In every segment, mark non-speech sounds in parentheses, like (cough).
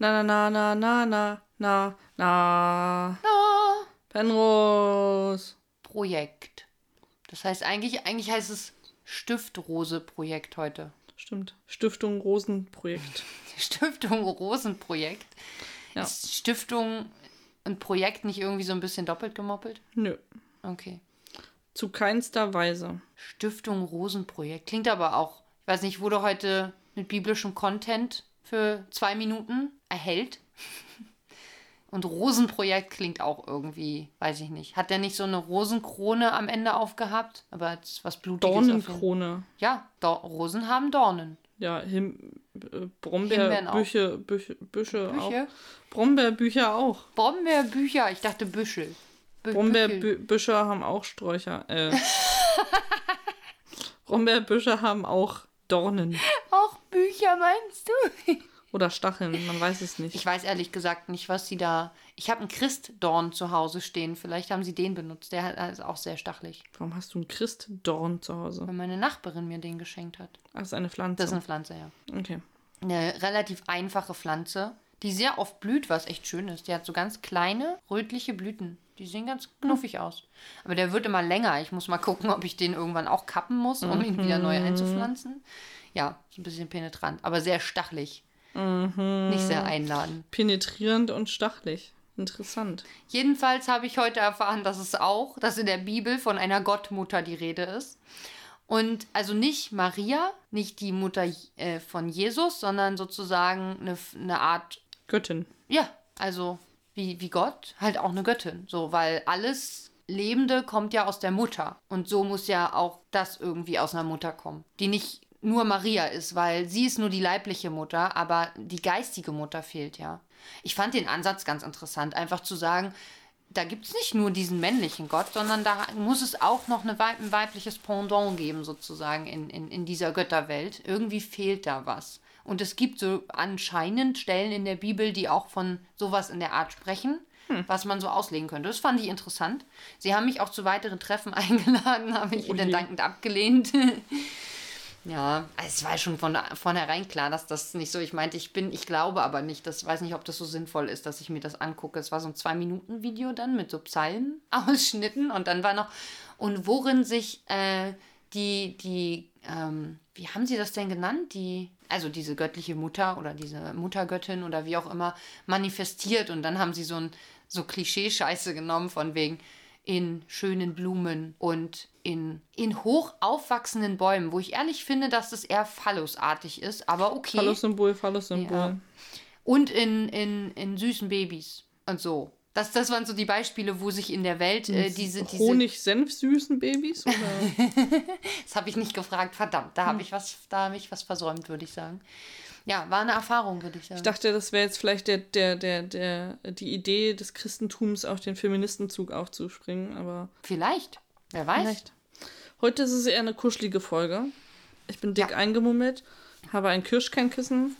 Na, na, na, na, na, na, na. Na, Penrose. Projekt. Das heißt eigentlich, eigentlich heißt es Stiftrose-Projekt heute. Stimmt. Stiftung Rosenprojekt. (laughs) Stiftung Rosenprojekt. Ja. Ist Stiftung und Projekt nicht irgendwie so ein bisschen doppelt gemoppelt? Nö. Okay. Zu keinster Weise. Stiftung Rosenprojekt. Klingt aber auch, ich weiß nicht, wurde heute mit biblischem Content für zwei Minuten erhält. (laughs) Und Rosenprojekt klingt auch irgendwie, weiß ich nicht. Hat der nicht so eine Rosenkrone am Ende aufgehabt? Aber was Blutiges. Dornenkrone. Ja, Dor Rosen haben Dornen. Ja, Him äh. Brombeerbüche, Büche, Büsche Bücher? auch. Brombeerbücher auch. Brombeerbücher, ich dachte Büschel. Bü. Brombeerbüsche haben auch Sträucher. Äh. (laughs) Brombeerbüsche haben auch Dornen. Bücher meinst du? (laughs) Oder Stacheln, man weiß es nicht. Ich weiß ehrlich gesagt nicht, was sie da. Ich habe einen Christdorn zu Hause stehen. Vielleicht haben sie den benutzt. Der hat- ist auch sehr stachelig. Warum hast du einen Christdorn zu Hause? Weil meine Nachbarin mir den geschenkt hat. Ach, das ist eine Pflanze. Das ist eine Pflanze, ja. okay. Eine relativ einfache Pflanze, die sehr oft blüht, was echt schön ist. Die hat so ganz kleine, rötliche Blüten. Die sehen ganz knuffig aus. Aber der wird immer länger. Ich muss mal gucken, ob ich den irgendwann auch kappen muss, um ihn wieder neu einzupflanzen. Ja, so ein bisschen penetrant, aber sehr stachelig. Nicht sehr einladend. Penetrierend und stachelig. Interessant. Jedenfalls habe ich heute erfahren, dass es auch, dass in der Bibel von einer Gottmutter die Rede ist. Und also nicht Maria, nicht die Mutter äh, von Jesus, sondern sozusagen eine, eine Art, Göttin. ja, also wie, wie Gott, halt auch eine Göttin. So, weil alles Lebende kommt ja aus der Mutter. Und so muss ja auch das irgendwie aus einer Mutter kommen. Die nicht nur Maria ist, weil sie ist nur die leibliche Mutter, aber die geistige Mutter fehlt ja. Ich fand den Ansatz ganz interessant, einfach zu sagen, da gibt es nicht nur diesen männlichen Gott, sondern da muss es auch noch eine Weib ein weibliches Pendant geben, sozusagen, in, in, in dieser Götterwelt. Irgendwie fehlt da was. Und es gibt so anscheinend Stellen in der Bibel, die auch von sowas in der Art sprechen, was man so auslegen könnte. Das fand ich interessant. Sie haben mich auch zu weiteren Treffen (laughs) eingeladen, habe ich Oh ihnen dankend abgelehnt. (laughs) Ja, es war schon von vornherein klar, dass das nicht so, ich meinte, ich bin, ich glaube aber nicht, das weiß nicht, ob das so sinnvoll ist, dass ich mir das angucke. Es war so ein Zwei-Minuten-Video dann mit so Psalmen (laughs) ausschnitten und dann war noch, und worin sich äh, die, die, ähm, wie haben sie das denn genannt? Die, also diese göttliche Mutter oder diese Muttergöttin oder wie auch immer manifestiert und dann haben sie so ein, so Klischee-Scheiße genommen von wegen, in schönen Blumen und in, in hoch aufwachsenden Bäumen, wo ich ehrlich finde, dass das eher phallusartig ist, aber okay. Phallus-Symbol, Phallus-Symbol. Ja. Und in, in, in süßen Babys und so. Das, das waren so die Beispiele, wo sich in der Welt äh, diese, diese. Honig-Senf-süßen Babys? Oder? (laughs) Das habe ich nicht gefragt, verdammt. Da Hm. habe ich was, da habe ich was versäumt, würde ich sagen. Ja, war eine Erfahrung, würde ich sagen. Ich dachte, das wäre jetzt vielleicht der, der, der, der, die Idee des Christentums, auf den Feministenzug aufzuspringen, aber Vielleicht. Wer weiß. vielleicht. Heute ist es eher eine kuschelige Folge. Ich bin dick Ja. eingemummelt, habe ein Kirschkernkissen.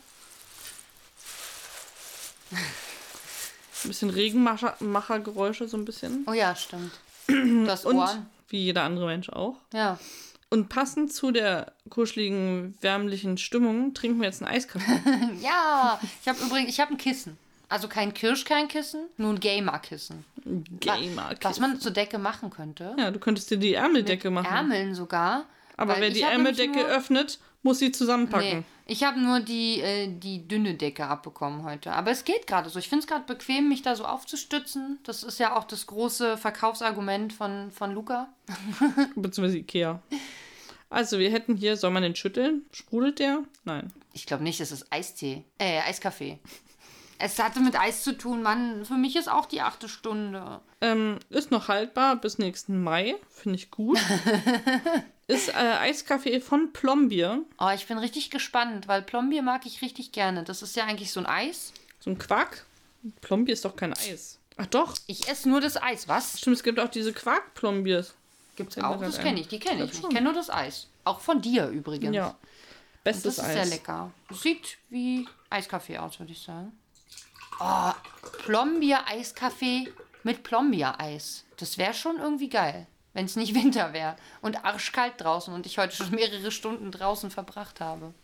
Ein bisschen Regenmachergeräusche, so ein bisschen. Oh ja, stimmt. Du hast Und wie jeder andere Mensch auch. Ja. Und passend zu der kuscheligen, wärmlichen Stimmung trinken wir jetzt einen Eiskaffee. (laughs) Ja, ich habe übrigens, ich habe ein Kissen. Also kein Kirschkernkissen, nur ein Gamer-Kissen. Gamer. Was man zur Decke machen könnte. Ja, du könntest dir die Ärmeldecke machen. Ärmeln sogar. Aber wer die Ärmeldecke nur- öffnet, muss sie zusammenpacken. Nee, ich habe nur die, äh, die dünne Decke abbekommen heute. Aber es geht gerade so. Ich finde es gerade bequem, mich da so aufzustützen. Das ist ja auch das große Verkaufsargument von, von Luca. (laughs) Beziehungsweise Ikea. Also, wir hätten hier, soll man den schütteln? Sprudelt der? Nein. Ich glaube nicht, es ist Eistee. Äh, Eiskaffee. Es hatte mit Eis zu tun, Mann. Für mich ist auch die achte Stunde. Ähm, ist noch haltbar bis nächsten Mai. Finde ich gut. (laughs) ist äh, Eiskaffee von Plombier. Oh, ich bin richtig gespannt, weil Plombier mag ich richtig gerne. Das ist ja eigentlich so ein Eis. So ein Quark. Plombier ist doch kein Eis. Ach doch. Ich esse nur das Eis. Was? Stimmt, es gibt auch diese Quark-Plombiers. Gibt's auch? grad Das kenne ich. Die kenne Ich ich. kenne nur das Eis. Auch von dir übrigens. Ja. Bestes das ist Eis. sehr lecker. Sieht wie Eiskaffee aus, würde ich sagen. Oh, Plombier-Eiskaffee mit Plombier-Eis. Das wäre schon irgendwie geil, wenn es nicht (laughs) Winter wäre und arschkalt draußen und ich heute schon mehrere Stunden draußen verbracht habe.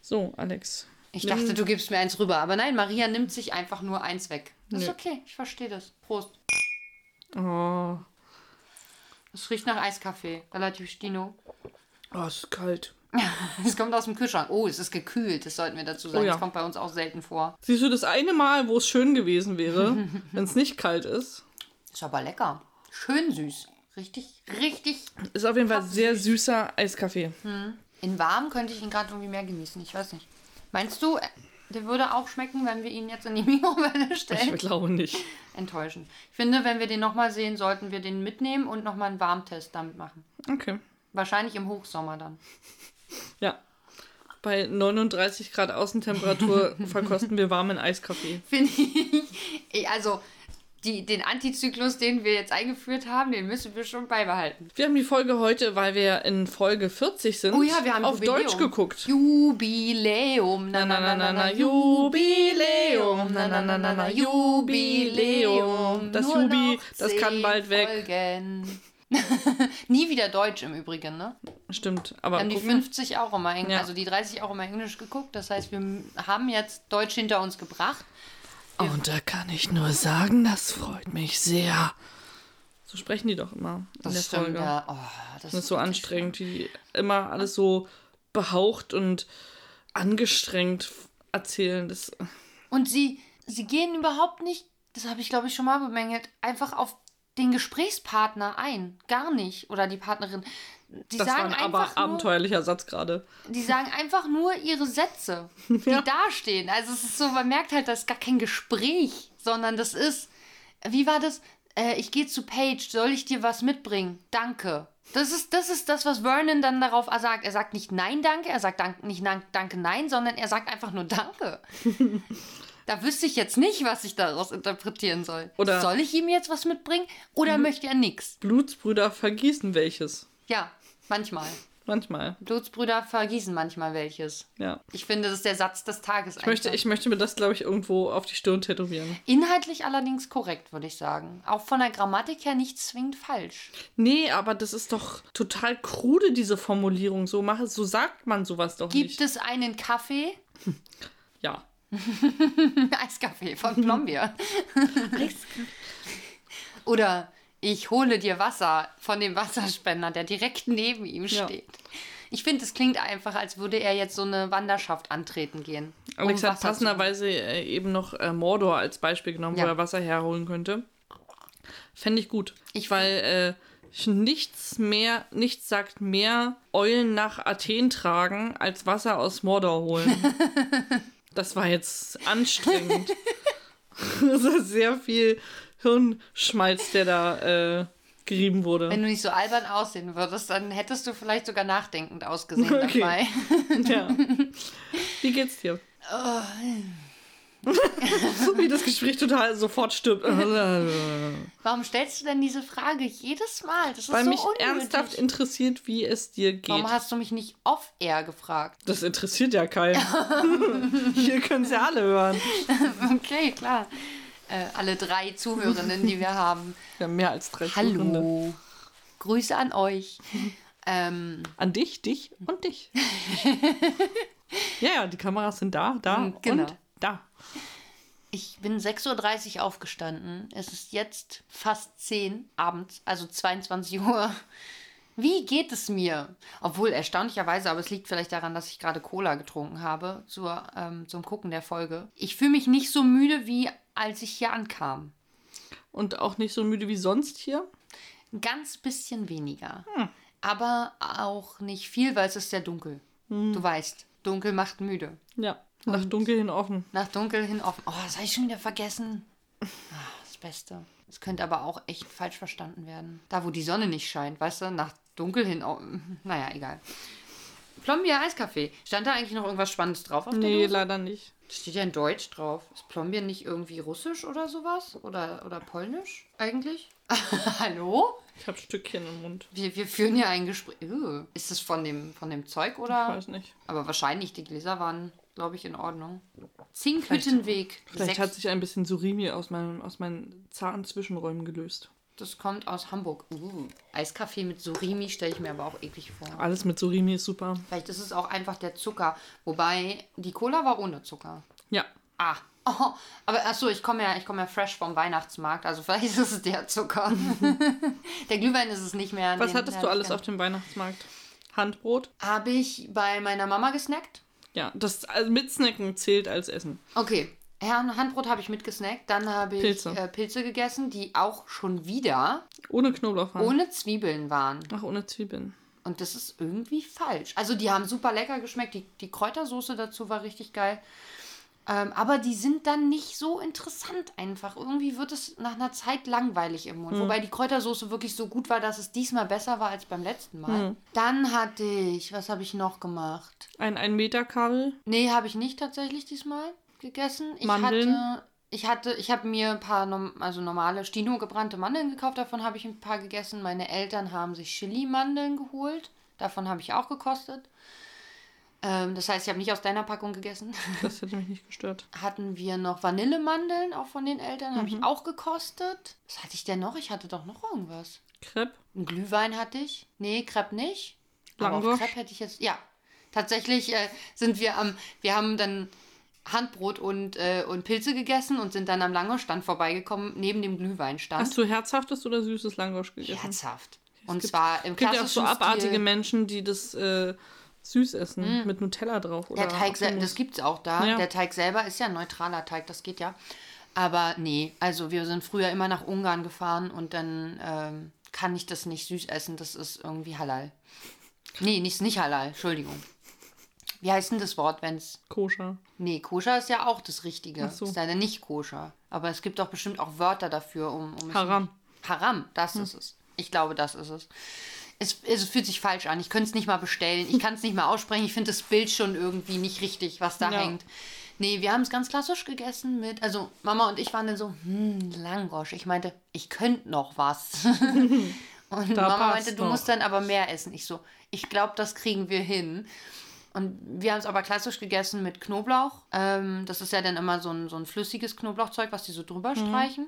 So, Alex. Ich dachte, du gibst mir eins rüber. Aber nein, Maria nimmt sich einfach nur eins weg. Das ist Nö. okay, ich verstehe das. Prost. Oh, Es riecht nach Eiskaffee. Relativ stino. oh es ist kalt. (laughs) Es kommt aus dem Kühlschrank. Oh, es ist gekühlt. Das sollten wir dazu sagen. Oh ja. Das kommt bei uns auch selten vor. Siehst du, das eine Mal, wo es schön gewesen wäre, (laughs) wenn es nicht kalt ist, Ist aber lecker. Schön süß. Richtig, richtig. ist auf jeden Fall sehr süßer Eiskaffee. In warm könnte ich ihn gerade irgendwie mehr genießen. Ich weiß nicht. Meinst du, der würde auch schmecken, wenn wir ihn jetzt in die (laughs) Mikrowelle stellen? Ich glaube nicht. Enttäuschend. Ich finde, wenn wir den nochmal sehen, sollten wir den mitnehmen und nochmal einen Warmtest damit machen. Okay. Wahrscheinlich im Hochsommer dann. Ja. Bei 39 Grad Außentemperatur (laughs) verkosten wir warmen Eiskaffee. Finde ich. Also, die, den Antizyklus, den wir jetzt eingeführt haben, den müssen wir schon beibehalten. Wir haben die Folge heute, weil wir in Folge 40 sind, Oh ja, wir haben auf Jubiläum. Deutsch geguckt. Jubiläum, na na na na na, Jubiläum, na na na na na, Jubiläum. Das Nur Jubi, das kann bald weg. (laughs) Nie wieder Deutsch im Übrigen, ne? Stimmt, Wir aber haben die gucken. 50 auch immer, Eng Ja. also die 30 auch immer Englisch geguckt. Das heißt, wir haben jetzt Deutsch hinter uns gebracht. Und da kann ich nur sagen, das freut mich sehr. So sprechen die doch immer in der Folge. ja. Oh, das, Das ist so anstrengend, die immer alles so behaucht und angestrengt erzählen. Das, Und sie, sie gehen überhaupt nicht, das habe ich glaube ich schon mal bemängelt, einfach auf den Gesprächspartner ein. Gar nicht. Oder die Partnerin. Die das war sagen ein aber einfach nur, abenteuerlicher Satz gerade. Die sagen einfach nur ihre Sätze, (laughs) die Ja. dastehen. Also es ist so, man merkt halt, das ist gar kein Gespräch, sondern das ist, wie war das? Äh, ich gehe zu Paige, soll ich dir was mitbringen? Danke. Das ist, das ist das, was Vernon dann darauf sagt. Er sagt nicht Nein, danke, er sagt dank, nicht Nein, Danke, Nein, sondern er sagt einfach nur Danke. (laughs) da wüsste ich jetzt nicht, was ich daraus interpretieren soll. Oder- soll ich ihm jetzt was mitbringen oder möchte er nichts? Blutsbrüder vergießen welches. Ja, manchmal. Manchmal, Blutsbrüder vergießen manchmal welches. ja. Ich finde, das ist der Satz des Tages. Ich möchte, ich möchte mir das, glaube ich, irgendwo auf die Stirn tätowieren. Inhaltlich allerdings korrekt, würde ich sagen. Auch von der Grammatik her nicht zwingend falsch. Nee, aber das ist doch total krude, diese Formulierung. So, mache, so sagt man sowas doch Gibt nicht. es einen Kaffee? (laughs) Ja. (laughs) Eiskaffee von Plombier. (laughs) Oder ich hole dir Wasser von dem Wasserspender, der direkt neben ihm Ja. steht. Ich finde, es klingt einfach, als würde er jetzt so eine Wanderschaft antreten gehen. um Alex hat Wasser zu- passenderweise äh, eben noch äh, Mordor als Beispiel genommen, Ja. wo er Wasser herholen könnte. Fände ich gut. Ich- weil äh, nichts mehr, nichts sagt mehr Eulen nach Athen tragen, als Wasser aus Mordor holen. (laughs) das war jetzt anstrengend. (laughs) das ist sehr viel Hirnschmalz, der da äh, gerieben wurde. Wenn du nicht so albern aussehen würdest, dann hättest du vielleicht sogar nachdenkend ausgesehen (laughs) Okay. dabei. Ja. (laughs) Wie geht's dir? So (laughs) wie das Gespräch total sofort stirbt. (laughs) Warum stellst du denn diese Frage jedes Mal? Das ist Weil so mich unnötig. ernsthaft interessiert, wie es dir geht. Warum hast du mich nicht off-air gefragt? Das interessiert ja keinen. (laughs) Hier können sie alle hören. Okay, klar. Äh, alle drei Zuhörenden, die wir haben. Wir haben mehr als drei Zuhörende. Hallo. Grüße an euch. Ähm, An dich, dich und dich. ja, ja, die Kameras sind da, da genau. und da. ich bin 6.30 Uhr aufgestanden. Es ist jetzt fast 10 abends, also 22 Uhr. Wie geht es mir? Obwohl, erstaunlicherweise, aber es liegt vielleicht daran, dass ich gerade Cola getrunken habe zur, ähm, zum Gucken der Folge. Ich fühle mich nicht so müde, wie als ich hier ankam. Und auch nicht so müde wie sonst hier. Ein ganz bisschen weniger. Hm. Aber auch nicht viel, weil es ist sehr dunkel. Hm. Du weißt, dunkel macht müde. Ja, nach dunkel hin offen. Nach dunkel hin offen. Oh, das habe ich schon wieder vergessen. Ah, das Beste. Es könnte aber auch echt falsch verstanden werden. Da, wo die Sonne nicht scheint, weißt du, nach dunkel hin offen. (laughs) Naja, egal. Plombier Eiskaffee. Stand da eigentlich noch irgendwas Spannendes drauf auf der Nee, Dose? leider nicht. Steht ja in Deutsch drauf. Ist Plombier nicht irgendwie russisch oder sowas? Oder, oder polnisch eigentlich? (laughs) Hallo? Ich habe Stückchen im Mund. Wir, wir führen hier ein Gespräch. Ist es von dem, von dem Zeug Ich oder? weiß nicht. Aber wahrscheinlich, die Gläser waren, glaube ich, in Ordnung. Zinkhüttenweg. Vielleicht Sechs- hat sich ein bisschen Surimi aus, meinem, aus meinen zarten Zwischenräumen gelöst. das kommt aus Hamburg. Uh, Eiskaffee mit Surimi stelle ich mir aber auch eklig vor. Alles mit Surimi ist super. Vielleicht ist es auch einfach der Zucker. Wobei, die Cola war ohne Zucker. Ja. Ah. Oh, aber achso, ich komme ja, ich komme ja fresh vom Weihnachtsmarkt, also (laughs) vielleicht ist es der Zucker. (laughs) der Glühwein ist es nicht mehr. Was hattest du alles auf dem Weihnachtsmarkt? Handbrot? Habe ich bei meiner Mama gesnackt. Ja, das also mit Snacken zählt als Essen. Okay. Handbrot habe ich mitgesnackt. Dann habe ich Pilze. Äh, Pilze gegessen, die auch schon wieder Ohne Knoblauch waren. ohne Zwiebeln waren. Ach, ohne Zwiebeln. Und das ist irgendwie falsch. Also die haben super lecker geschmeckt. Die, die Kräutersoße dazu war richtig geil. Ähm, aber die sind dann nicht so interessant einfach. Irgendwie wird es nach einer Zeit langweilig im Mund. Wobei die Kräutersoße wirklich so gut war, dass es diesmal besser war als beim letzten Mal. Dann hatte ich, was habe ich noch gemacht? Ein 1 Meter Kabel. Nee, habe ich nicht tatsächlich diesmal gegessen. Ich Mandeln? hatte, ich hatte, ich habe mir ein paar also normale Stino gebrannte Mandeln gekauft. Davon habe ich ein paar gegessen. Meine Eltern haben sich Chili-Mandeln geholt. Davon habe ich auch gekostet. Ähm, das heißt, ich habe nicht aus deiner Packung gegessen. Das hätte mich nicht gestört. (laughs) Hatten wir noch Vanillemandeln, auch von den Eltern, habe ich auch gekostet. Was hatte ich denn noch? Ich hatte doch noch irgendwas. Crepe. Ein Glühwein hatte ich. Nee, Crepe nicht. Aber auf Langosch? Crepe hätte ich jetzt. Ja. Tatsächlich äh, sind wir am. Wir haben dann Handbrot und, äh, und Pilze gegessen und sind dann am Langosch-Stand vorbeigekommen, neben dem Glühweinstand. Hast du herzhaftes oder süßes Langosch gegessen? Herzhaft. Und gibt- zwar im Es gibt ja auch so klassischen abartige Stil. Menschen, die das äh, süß essen. Mit Nutella drauf. Oder Der Teig das gibt es auch da. Ja. Der Teig selber ist ja ein neutraler Teig, das geht ja. Aber nee, also wir sind früher immer nach Ungarn gefahren und dann ähm, kann ich das nicht süß essen. Das ist irgendwie halal. Nee, nicht, nicht halal, Entschuldigung. Wie heißt denn das Wort, wenn es. Koscher. Nee, koscher ist ja auch das Richtige. Ach so. Ist leider nicht koscher. Aber es gibt doch bestimmt auch Wörter dafür, um. um Haram. Haram, das ist es. Ich glaube, das ist es. Es, es fühlt sich falsch an. Ich könnte es nicht mal bestellen. Ich kann es nicht mal aussprechen. Ich finde das Bild schon irgendwie nicht richtig, was da Ja. hängt. Nee, wir haben es ganz klassisch gegessen mit. Also, Mama und ich waren dann so, hm, Langosch. Ich meinte, ich könnte noch was. (laughs) und Da Mama meinte, du noch. musst dann aber mehr essen. Ich so, ich glaube, das kriegen wir hin. Und wir haben es aber klassisch gegessen mit Knoblauch. Ähm, das ist ja dann immer so ein, so ein flüssiges Knoblauchzeug, was die so drüber Mhm. streichen.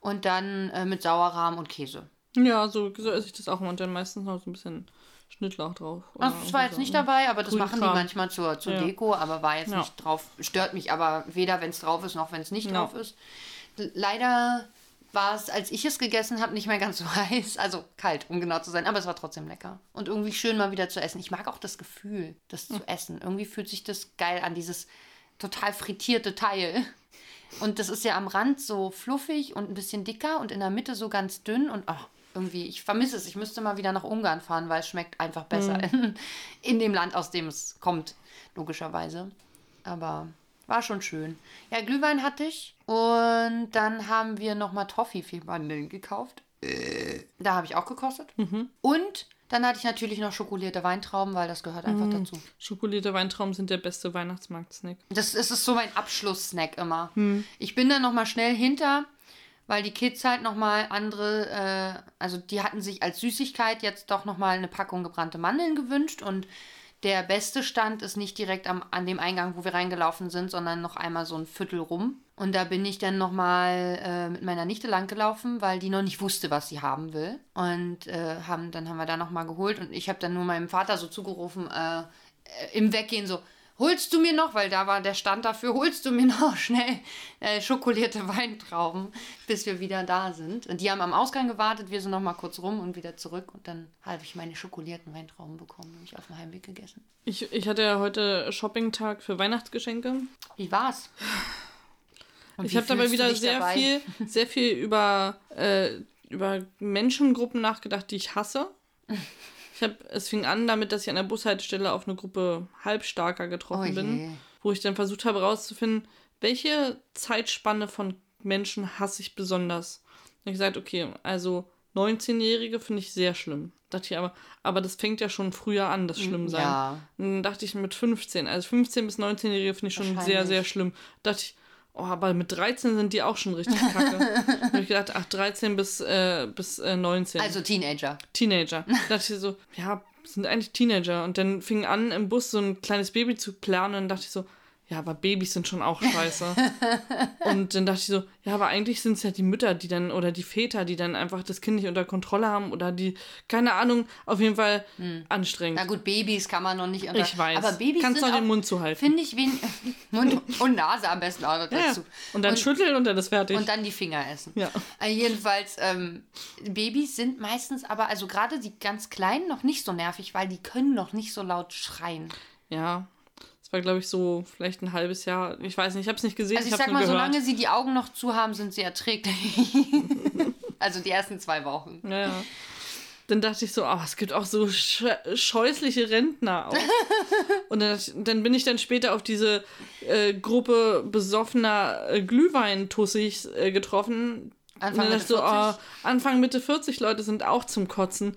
Und dann äh, mit Sauerrahm und Käse. Ja, so, so esse ich das auch. Und dann meistens noch so ein bisschen Schnittlauch drauf. Also, das war jetzt irgendwie nicht so. dabei, aber das machen die Kram. manchmal zur, zur Ja. Deko, aber war jetzt Ja. nicht drauf. Stört mich aber weder, wenn es drauf ist, noch wenn es nicht Ja. drauf ist. Leider war es, als ich es gegessen habe, nicht mehr ganz so (laughs) heiß. Also kalt, um genau zu sein. Aber es war trotzdem lecker. Und irgendwie schön mal wieder zu essen. Ich mag auch das Gefühl, das zu essen. Irgendwie fühlt sich das geil an, dieses total frittierte Teil. Und das ist ja am Rand so fluffig und ein bisschen dicker und in der Mitte so ganz dünn. Und ach, irgendwie, ich vermisse es. Ich müsste mal wieder nach Ungarn fahren, weil es schmeckt einfach besser in, in dem Land, aus dem es kommt, logischerweise. Aber war schon schön. Ja, Glühwein hatte ich. Und dann haben wir nochmal Toffee-Mandeln gekauft. Da habe ich auch gekostet. Und dann hatte ich natürlich noch schokolierte Weintrauben, weil das gehört einfach dazu. Schokolierte Weintrauben sind der beste Weihnachtsmarkt-Snack. Das ist, ist so mein Abschlusssnack immer. Ich bin dann nochmal schnell hinter, weil die Kids halt nochmal andere, äh, also die hatten sich als Süßigkeit jetzt doch nochmal eine Packung gebrannte Mandeln gewünscht und der beste Stand ist nicht direkt am, an dem Eingang, wo wir reingelaufen sind, sondern noch einmal so ein Viertel rum. Und da bin ich dann nochmal äh, mit meiner Nichte langgelaufen, weil die noch nicht wusste, was sie haben will. Und äh, haben, dann haben wir da nochmal geholt und ich habe dann nur meinem Vater so zugerufen, äh, äh, im Weggehen so, holst du mir noch, weil da war der Stand dafür, holst du mir (laughs) noch schnell äh, schokolierte Weintrauben, bis wir wieder da sind. Und die haben am Ausgang gewartet, wir sind noch mal kurz rum und wieder zurück und dann habe ich meine schokolierten Weintrauben bekommen und ich auf dem Heimweg gegessen. Ich, ich hatte ja heute Shopping-Tag für Weihnachtsgeschenke. Wie war's? Und Ich habe dabei wieder sehr dabei? viel, sehr viel über, äh, über Menschengruppen nachgedacht, die ich hasse. (laughs) Ich habe, es fing an damit, dass ich an der Bushaltestelle auf eine Gruppe Halbstarker getroffen Oh bin, wo ich dann versucht habe herauszufinden, welche Zeitspanne von Menschen hasse ich besonders. Und ich gesagt, okay, also 19-Jährige finde ich sehr schlimm. Dachte ich aber, aber das fängt ja schon früher an, das Schlimmsein. Ja. Dann dachte ich mit 15, also 15 bis 19-Jährige finde ich schon sehr, sehr schlimm. Dachte ich, oh, aber mit 13 sind die auch schon richtig kacke. (laughs) da habe ich gedacht, ach, 13 bis, äh, bis äh, 19. Also Teenager. Teenager. (laughs) Da dachte ich so, ja, sind eigentlich Teenager. Und dann fing an, im Bus so ein kleines Baby zu planen. Und dann dachte ich so, ja, aber Babys sind schon auch scheiße. (laughs) und dann dachte ich so, ja, aber eigentlich sind es ja die Mütter, die dann, oder die Väter, die dann einfach das Kind nicht unter Kontrolle haben oder die, keine Ahnung, auf jeden Fall anstrengend. Na gut, Babys kann man noch nicht unter... Ich weiß. Aber Babys Kannst sind auch den Mund zuhalten. Finde ich, wen... (laughs) Mund und Nase am besten auch noch Ja, dazu. und dann schütteln und dann ist fertig. Und dann die Finger essen. Ja. Äh, jedenfalls, ähm, Babys sind meistens aber, also gerade die ganz Kleinen, noch nicht so nervig, weil die können noch nicht so laut schreien. ja. Das war, glaube ich, so vielleicht ein halbes Jahr. Ich weiß nicht, ich habe es nicht gesehen, Also ich ich sag mal, gehört. solange sie die Augen noch zu haben, sind sie erträglich. (laughs) also die ersten zwei Wochen. Ja, ja. Dann dachte ich so, oh, es gibt auch so sch scheußliche Rentner auch. (laughs) Und dann, dann bin ich dann später auf diese äh, Gruppe besoffener äh, Glühweintussis äh, getroffen. Anfang Mitte so, 40? oh, Anfang Mitte 40 Leute sind auch zum Kotzen.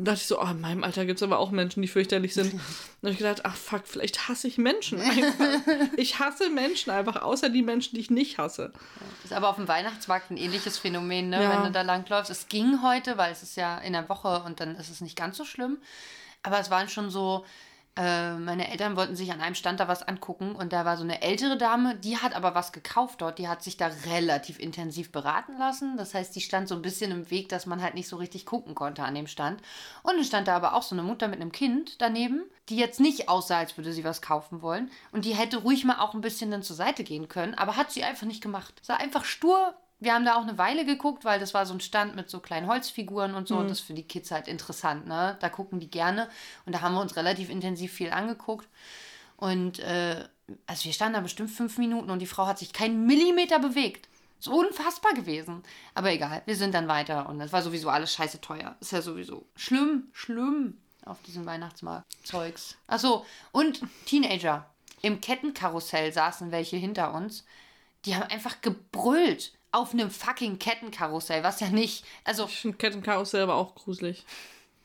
Dann dachte ich so, oh, in meinem Alter gibt es aber auch Menschen, die fürchterlich sind. (laughs) Dann habe ich gedacht, ach fuck, vielleicht hasse ich Menschen einfach. (laughs) ich hasse Menschen einfach, außer die Menschen, die ich nicht hasse. Ist aber auf dem Weihnachtsmarkt ein ähnliches Phänomen, ne? Ja. wenn du da langläufst. Es ging heute, weil es ist ja in der Woche und dann ist es nicht ganz so schlimm. Aber es waren schon so, äh, meine Eltern wollten sich an einem Stand da was angucken und da war so eine ältere Dame, die hat aber was gekauft dort. Die hat sich da relativ intensiv beraten lassen. Das heißt, die stand so ein bisschen im Weg, dass man halt nicht so richtig gucken konnte an dem Stand. Und dann stand da aber auch so eine Mutter mit einem Kind daneben, die jetzt nicht aussah, als würde sie was kaufen wollen. Und die hätte ruhig mal auch ein bisschen dann zur Seite gehen können, aber hat sie einfach nicht gemacht. Sah einfach stur. Wir haben da auch eine Weile geguckt, weil das war so ein Stand mit so kleinen Holzfiguren und so. Und das ist für die Kids halt interessant, ne? Da gucken die gerne. Und da haben wir uns relativ intensiv viel angeguckt. Und äh, also wir standen da bestimmt fünf Minuten und die Frau hat sich keinen Millimeter bewegt. So unfassbar gewesen. Aber egal, wir sind dann weiter und das war sowieso alles scheiße teuer. Ist ja sowieso schlimm, schlimm auf diesem Weihnachtsmarkt. Zeugs. Achso, und Teenager. Im Kettenkarussell saßen welche hinter uns. Die haben einfach gebrüllt auf einem fucking Kettenkarussell, was ja nicht. Also, Ich finde Kettenkarussell aber auch gruselig.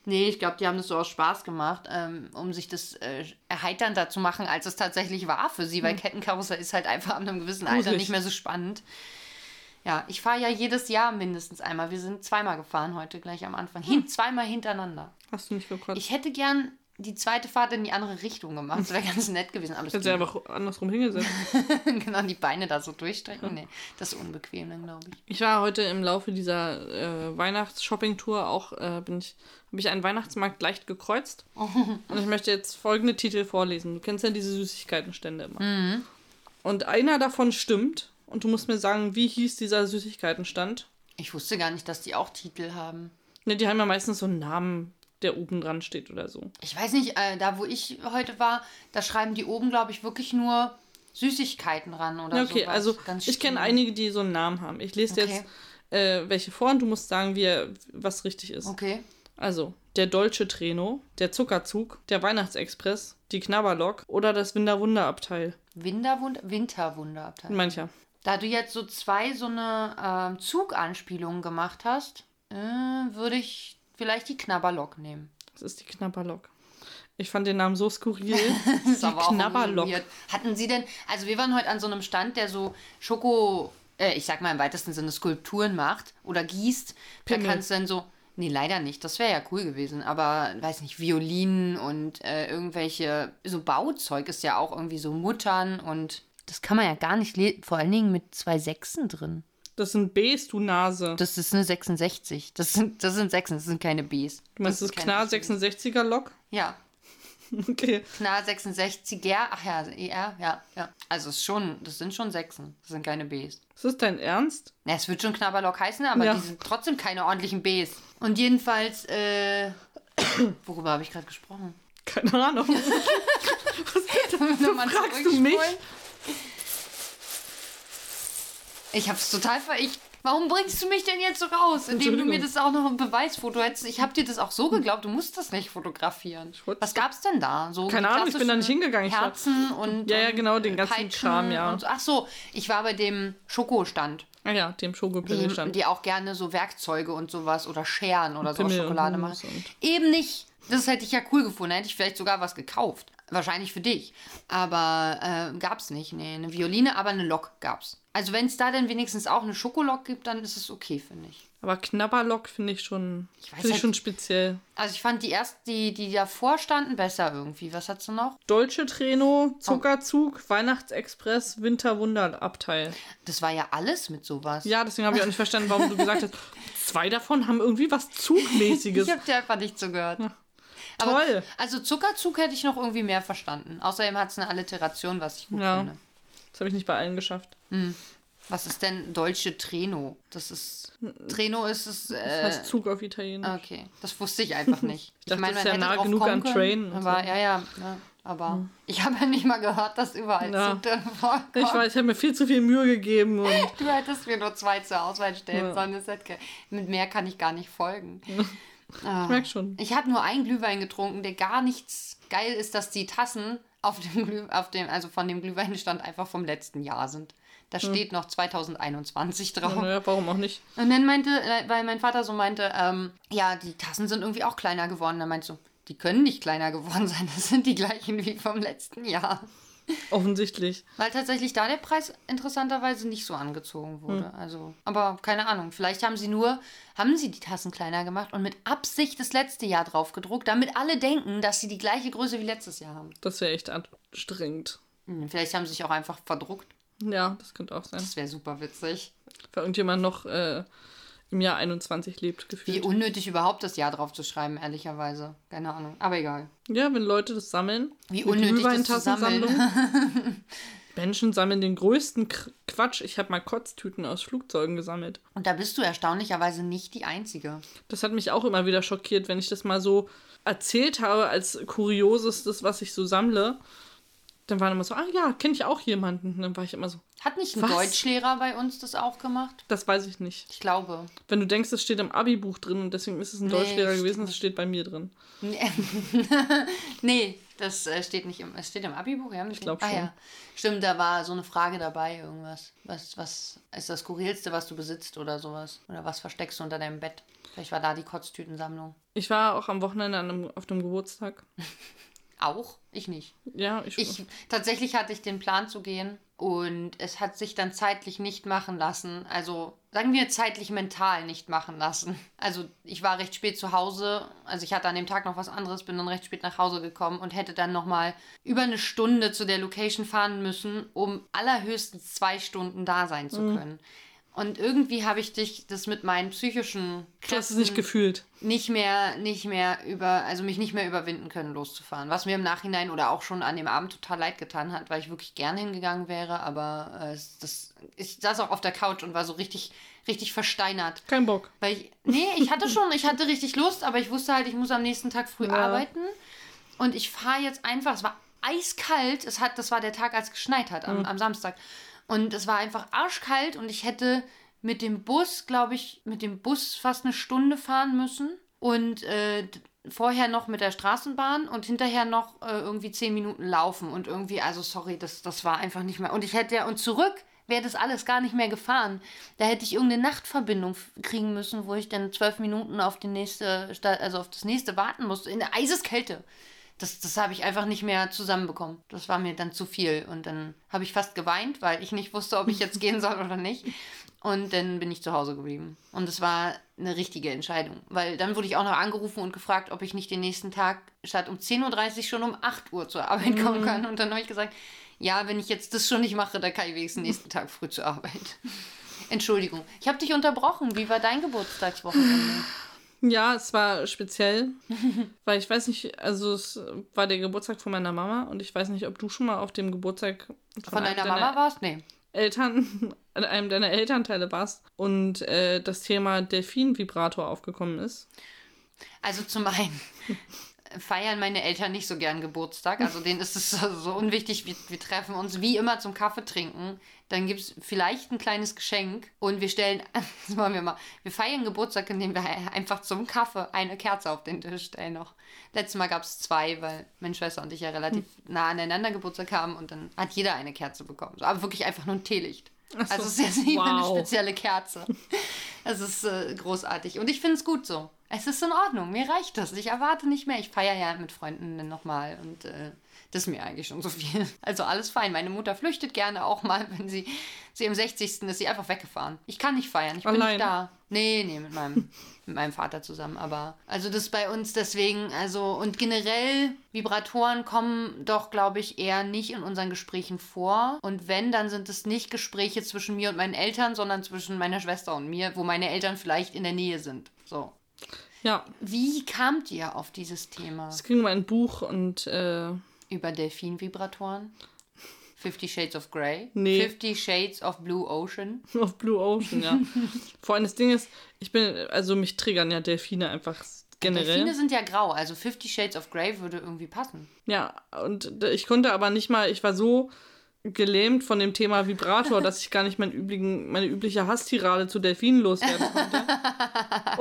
Nee, ich glaube, die haben das so aus Spaß gemacht, ähm, um sich das äh, erheiternder zu machen, als es tatsächlich war für sie, weil Kettenkarussell ist halt einfach ab einem gewissen Alter Gruselig. nicht mehr so spannend. Ja, ich fahre ja jedes Jahr mindestens einmal. Wir sind zweimal gefahren heute gleich am Anfang. Hin, zweimal hintereinander. Hast du nicht gekotzt? Ich hätte gern die zweite Fahrt in die andere Richtung gemacht. Das wäre (laughs) ganz nett gewesen. Aber Hättest du einfach andersrum hingesetzt. (laughs) genau, die Beine da so durchstrecken. Nee, das ist unbequem dann, glaube ich. Ich war heute im Laufe dieser äh, Weihnachts-Shopping-Tour auch, äh, bin ich, habe ich einen Weihnachtsmarkt leicht gekreuzt. (laughs) Und ich möchte jetzt folgende Titel vorlesen. Du kennst ja diese Süßigkeitenstände immer. Und einer davon stimmt. Und du musst mir sagen, wie hieß dieser Süßigkeitenstand? Ich wusste gar nicht, dass die auch Titel haben. Ne, die haben ja meistens so einen Namen, der oben dran steht oder so. Ich weiß nicht, äh, da wo ich heute war, da schreiben die oben, glaube ich, wirklich nur Süßigkeiten ran oder Ja, okay, sowas. also Ganz ich kenne einige, die so einen Namen haben. Ich lese Okay. jetzt äh, welche vor und du musst sagen, wie er, was richtig ist. Okay. Also, der Dolce Treno, der Zuckerzug, der Weihnachtsexpress, die Knabberlok oder das Winterwunderabteil. Winterwunder, Winterwunderabteil. Mancher. Da du jetzt so zwei so eine ähm, Zuganspielungen gemacht hast, äh, würde ich vielleicht die Knabberlok nehmen. Das ist die Knabberlok. Ich fand den Namen so skurril. (laughs) Das ist die aber Knabberlok. weird. Hatten Sie denn, also wir waren heute an so einem Stand, der so Schoko, äh, ich sag mal im weitesten Sinne Skulpturen macht oder gießt. Pimmel. Da kannst du dann so, nee, leider nicht, das wäre ja cool gewesen, aber weiß nicht, Violinen und äh, irgendwelche, so Bauzeug ist ja auch irgendwie so Muttern und das kann man ja gar nicht, vor allen Dingen mit zwei Sechsen drin. Das sind Bs, du Nase. Das ist eine 66. Das sind, das sind Sechsen, das sind keine Bs. du meinst das keine Knar richtigen. 66er Lok? Ja, (laughs) Okay. Knar 66er, ach ja, ER, ja, ja. Also es ist schon, das sind schon Sechsen, das sind keine Bs. Ist das dein Ernst? Na, es wird schon Knabberlock heißen, aber Ja. die sind trotzdem keine ordentlichen Bs. Und jedenfalls, äh, (coughs) worüber habe ich gerade gesprochen? Keine Ahnung. (laughs) Nochmal (laughs) fragst du mich? Ich hab's total ver... Ich, warum bringst du mich denn jetzt so raus? Indem du mir das auch noch ein Beweisfoto hättest. Ich hab dir das auch so geglaubt, du musst das nicht fotografieren. Was gab's denn da? So Keine die Ahnung, ich bin da nicht hingegangen. Ich war- Herzen und Ja, ja, genau, den äh, ganzen Peitschen Kram, ja. So. Ach so, ich war bei dem Schokostand. Ah ja, dem Die, Schokopimmel-Stand. die auch gerne so Werkzeuge und sowas oder Scheren oder so Pimmel Schokolade machen. Eben nicht. Das hätte ich ja cool gefunden. Hätte ich vielleicht sogar was gekauft. Wahrscheinlich für dich. Aber äh, gab's nicht. Nee, eine Violine, aber eine Lok gab's. Also wenn es da dann wenigstens auch eine Schokolok gibt, dann ist es okay, finde ich. Aber Knabberlock finde ich schon, Ich weiß halt- schon speziell. Also ich fand die erst, die, die davor standen, besser irgendwie. Was hast du noch? Dolce Treno, Oh. Zuckerzug, Weihnachtsexpress, Winterwunderabteil. Das war ja alles mit sowas. Ja, deswegen habe ich auch nicht verstanden, warum du gesagt hast, (laughs) zwei davon haben irgendwie was Zugmäßiges. Ich habe dir einfach nicht zugehört. Toll. Also Zuckerzug hätte ich noch irgendwie mehr verstanden. Außerdem hat es eine Alliteration, was ich gut Ja. finde. Das habe ich nicht bei allen geschafft. Was ist denn Dolce Treno? Das ist. Treno ist es. Das Äh, heißt Zug auf Italienisch. okay, das wusste ich einfach (laughs) nicht. Ich, dachte, meine, das ist ja nah genug an können, Train Aber so. ja, ja. Ne, aber ich habe ja nicht mal gehört, dass überall Ja. Zug drin vorkommt. Ich weiß, ich habe mir viel zu viel Mühe gegeben und (laughs) Du hättest mir nur zwei zur Auswahl stellen Ja. sollen. Das mit mehr kann ich gar nicht folgen. (laughs) Ah. ich merke schon. Ich habe nur einen Glühwein getrunken, der gar nichts geil ist, dass die Tassen auf dem, Glüh, auf dem also von dem Glühweinstand einfach vom letzten Jahr sind. Da steht noch 2021 drauf. Naja, warum auch nicht? Und dann meinte, äh, weil mein Vater so meinte, ähm, ja, die Tassen sind irgendwie auch kleiner geworden. Dann meinte so, die können nicht kleiner geworden sein, das sind die gleichen wie vom letzten Jahr. (laughs) Offensichtlich. Weil tatsächlich da der Preis interessanterweise nicht so angezogen wurde. Also, aber keine Ahnung. Vielleicht haben sie nur, haben sie die Tassen kleiner gemacht und mit Absicht das letzte Jahr drauf gedruckt, damit alle denken, dass sie die gleiche Größe wie letztes Jahr haben. Das wäre echt anstrengend. Hm, Vielleicht haben sie sich auch einfach verdruckt. Ja, das könnte auch sein. Das wäre super witzig. Weil irgendjemand noch äh, im Jahr 21 lebt, Wie gefühlt. unnötig überhaupt das Jahr drauf zu schreiben, ehrlicherweise. Keine Ahnung. Aber egal. Ja, wenn Leute das sammeln. Wie unnötig das zu Glühweintassensammlung. (laughs) Menschen sammeln den größten Quatsch. Ich habe mal Kotztüten aus Flugzeugen gesammelt. Und da bist du erstaunlicherweise nicht die Einzige. Das hat mich auch immer wieder schockiert, wenn ich das mal so erzählt habe als kuriosestes, was ich so sammle. Dann waren immer so, ah ja, kenne ich auch jemanden. Und dann war ich immer so, Hat nicht ein Was? Deutschlehrer bei uns das auch gemacht? das weiß ich nicht. Ich glaube. Wenn du denkst, es steht im Abi-Buch drin und deswegen ist es ein Nee, Deutschlehrer gewesen, das steht bei mir drin. Nee, (laughs) nee das äh, steht nicht im, es steht im Abi-Buch, ja? Ich glaub Ah, schon. ja. Stimmt, da war so eine Frage dabei, irgendwas. Was, was ist das Skurrilste, was du besitzt oder sowas? Oder was versteckst du unter deinem Bett? Vielleicht war da die Kotztütensammlung. Ich war auch am Wochenende an einem, auf dem Geburtstag. (laughs) Auch? Ich nicht. Ja, ich, Ich, tatsächlich hatte ich den Plan zu gehen und es hat sich dann zeitlich nicht machen lassen. Also sagen wir zeitlich mental nicht machen lassen. Also ich war recht spät zu Hause. Also ich hatte an dem Tag noch was anderes, bin dann recht spät nach Hause gekommen und hätte dann nochmal über eine Stunde zu der Location fahren müssen, um allerhöchstens zwei Stunden da sein zu können. Und irgendwie habe ich dich das mit meinen psychischen du hast es nicht gefühlt. nicht mehr, nicht mehr über, also mich nicht mehr überwinden können, loszufahren. Was mir im Nachhinein oder auch schon an dem Abend total leid getan hat, weil ich wirklich gern hingegangen wäre, aber äh, das, ich saß auch auf der Couch und war so richtig, richtig versteinert. Kein Bock. Weil ich, nee, ich hatte schon, ich hatte richtig Lust, aber ich wusste halt, ich muss am nächsten Tag früh Ja. arbeiten. Und ich fahre jetzt einfach, es war eiskalt, es hat, das war der Tag, als es geschneit hat, am, am Samstag. Und es war einfach arschkalt und ich hätte mit dem Bus, glaube ich, mit dem Bus fast eine Stunde fahren müssen. Und äh, vorher noch mit der Straßenbahn und hinterher noch äh, irgendwie zehn Minuten laufen. Und irgendwie, also sorry, das, das war einfach nicht mehr. Und ich hätte ja, und zurück wäre das alles gar nicht mehr gefahren. Da hätte ich irgendeine Nachtverbindung kriegen müssen, wo ich dann zwölf Minuten auf die nächste, also auf das nächste warten musste, in der Eiseskälte. Das, das habe ich einfach nicht mehr zusammenbekommen. Das war mir dann zu viel. Und dann habe ich fast geweint, weil ich nicht wusste, ob ich jetzt gehen soll oder nicht. Und dann bin ich zu Hause geblieben. Und es war eine richtige Entscheidung. Weil dann wurde ich auch noch angerufen und gefragt, ob ich nicht den nächsten Tag statt um 10.30 Uhr schon um 8 Uhr zur Arbeit kommen kann. Und dann habe ich gesagt, ja, wenn ich jetzt das schon nicht mache, dann kann ich wenigstens nächsten Tag früh zur Arbeit. (laughs) Entschuldigung. Ich habe dich unterbrochen. Wie war dein Geburtstagswochenende? Ja, es war speziell, weil ich weiß nicht, also es war der Geburtstag von meiner Mama und ich weiß nicht, ob du schon mal auf dem Geburtstag von, Von deiner Mama warst? Nee. Eltern, (laughs) an einem deiner Elternteile warst und äh, das Thema Delfin-Vibrator aufgekommen ist. Also zum einen feiern meine Eltern nicht so gern Geburtstag. Also denen ist es (laughs) so, unwichtig. Wir, wir treffen uns wie immer zum Kaffee trinken. Dann gibt es vielleicht ein kleines Geschenk und wir stellen, (laughs) das machen wir mal, wir feiern Geburtstag, indem wir einfach zum Kaffee eine Kerze auf den Tisch stellen noch. Letztes Mal gab es zwei, weil meine Schwester und ich ja relativ nah aneinander Geburtstag haben und dann hat jeder eine Kerze bekommen. Aber wirklich einfach nur ein Teelicht. so. Also es ist jetzt nicht mal eine Wow. spezielle Kerze. (laughs) Es ist äh, großartig. Und ich finde es gut so. Es ist in Ordnung, mir reicht das. Ich erwarte nicht mehr. Ich feiere ja mit Freunden nochmal und äh, das ist mir eigentlich schon so viel. Also alles fein. Meine Mutter flüchtet gerne auch mal, (laughs) wenn sie, sie im 60. ist sie einfach weggefahren. Ich kann nicht feiern, ich bin Allein? nicht da. Nee, nee, mit meinem, mit meinem Vater zusammen. Aber also das ist bei uns deswegen, also und generell, Vibratoren kommen doch, glaube ich, eher nicht in unseren Gesprächen vor. Und wenn, dann sind es nicht Gespräche zwischen mir und meinen Eltern, sondern zwischen meiner Schwester und mir, wo meine Eltern vielleicht in der Nähe sind. So. Ja, Wie kamt ihr auf dieses Thema? es ging um ein Buch und äh, Über Delfinvibratoren? Fifty Shades of Grey? Nee. Fifty Shades of Blue Ocean? (laughs) auf Blue Ocean, ja. Vor allem das Ding ist, ich bin, also mich triggern ja Delfine einfach generell. Delfine sind ja grau, also Fifty Shades of Grey würde irgendwie passen. Ja, und ich konnte aber nicht mal, ich war so gelähmt von dem Thema Vibrator, dass ich gar nicht meinen üblichen, meine übliche Hasstirade zu Delfinen loswerden konnte.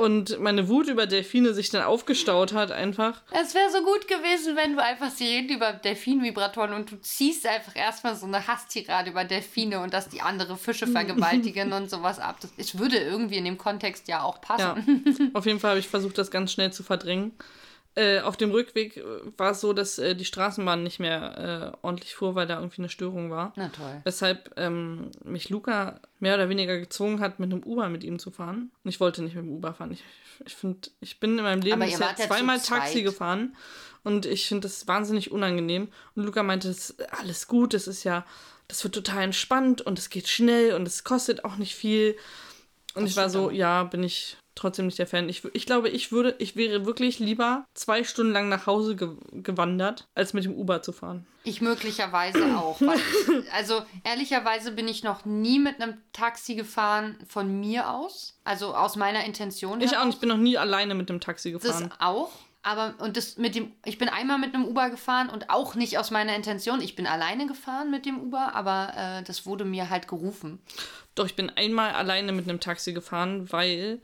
Und meine Wut über Delfine sich dann aufgestaut hat einfach. Es wäre so gut gewesen, wenn du einfach, sie reden über Delfinvibratoren und du ziehst einfach erstmal so eine Hasstirade über Delfine und dass die andere Fische vergewaltigen und sowas ab. Das, es würde irgendwie in dem Kontext ja auch Ja, passen. auf jeden Fall habe ich versucht, das ganz schnell zu verdrängen. Äh, auf dem Rückweg äh, war es so, dass äh, die Straßenbahn nicht mehr äh, ordentlich fuhr, weil da irgendwie eine Störung war. Na toll. Weshalb ähm, mich Luca mehr oder weniger gezwungen hat, mit einem Uber mit ihm zu fahren. Und ich wollte nicht mit dem Uber fahren. Ich, ich finde, ich bin in meinem Leben bisher zweimal Taxi gefahren und ich finde das wahnsinnig unangenehm. Und Luca meinte, das ist alles gut, das ist ja, das wird total entspannt und es geht schnell und es kostet auch nicht viel. Und Das ich war so, ja, bin ich trotzdem nicht der Fan. Ich, ich glaube, ich würde, ich wäre wirklich lieber zwei Stunden lang nach Hause ge gewandert, als mit dem Uber zu fahren. Ich möglicherweise (laughs) auch. Weil, also ehrlicherweise bin ich noch nie mit einem Taxi gefahren von mir aus. Also aus meiner Intention. Ich auch heraus. ich bin noch nie alleine mit dem Taxi Das gefahren. auch. Aber und das mit dem, ich bin einmal mit einem Uber gefahren und auch nicht aus meiner Intention. Ich bin alleine gefahren mit dem Uber, aber äh, das wurde mir halt gerufen. Doch, ich bin einmal alleine mit einem Taxi gefahren, weil